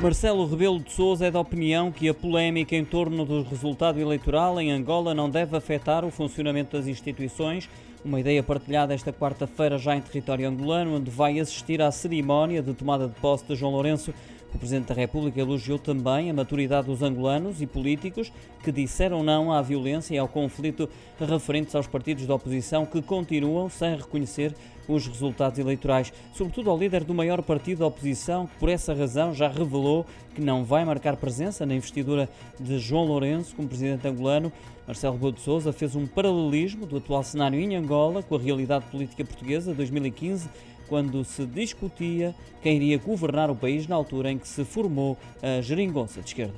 Marcelo Rebelo de Sousa é da opinião que a polémica em torno do resultado eleitoral em Angola não deve afetar o funcionamento das instituições. Uma ideia partilhada esta quarta-feira já em território angolano, onde vai assistir à cerimónia de tomada de posse de João Lourenço. O Presidente da República elogiou também a maturidade dos angolanos e políticos que disseram não à violência e ao conflito referentes aos partidos da oposição que continuam sem reconhecer os resultados eleitorais, sobretudo ao líder do maior partido da oposição, que por essa razão já revelou que não vai marcar presença na investidura de João Lourenço como presidente angolano. Marcelo Rebelo de Sousa fez um paralelismo do atual cenário em Angola com a realidade política portuguesa de 2015 quando se discutia quem iria governar o país na altura em que se formou a geringonça de esquerda.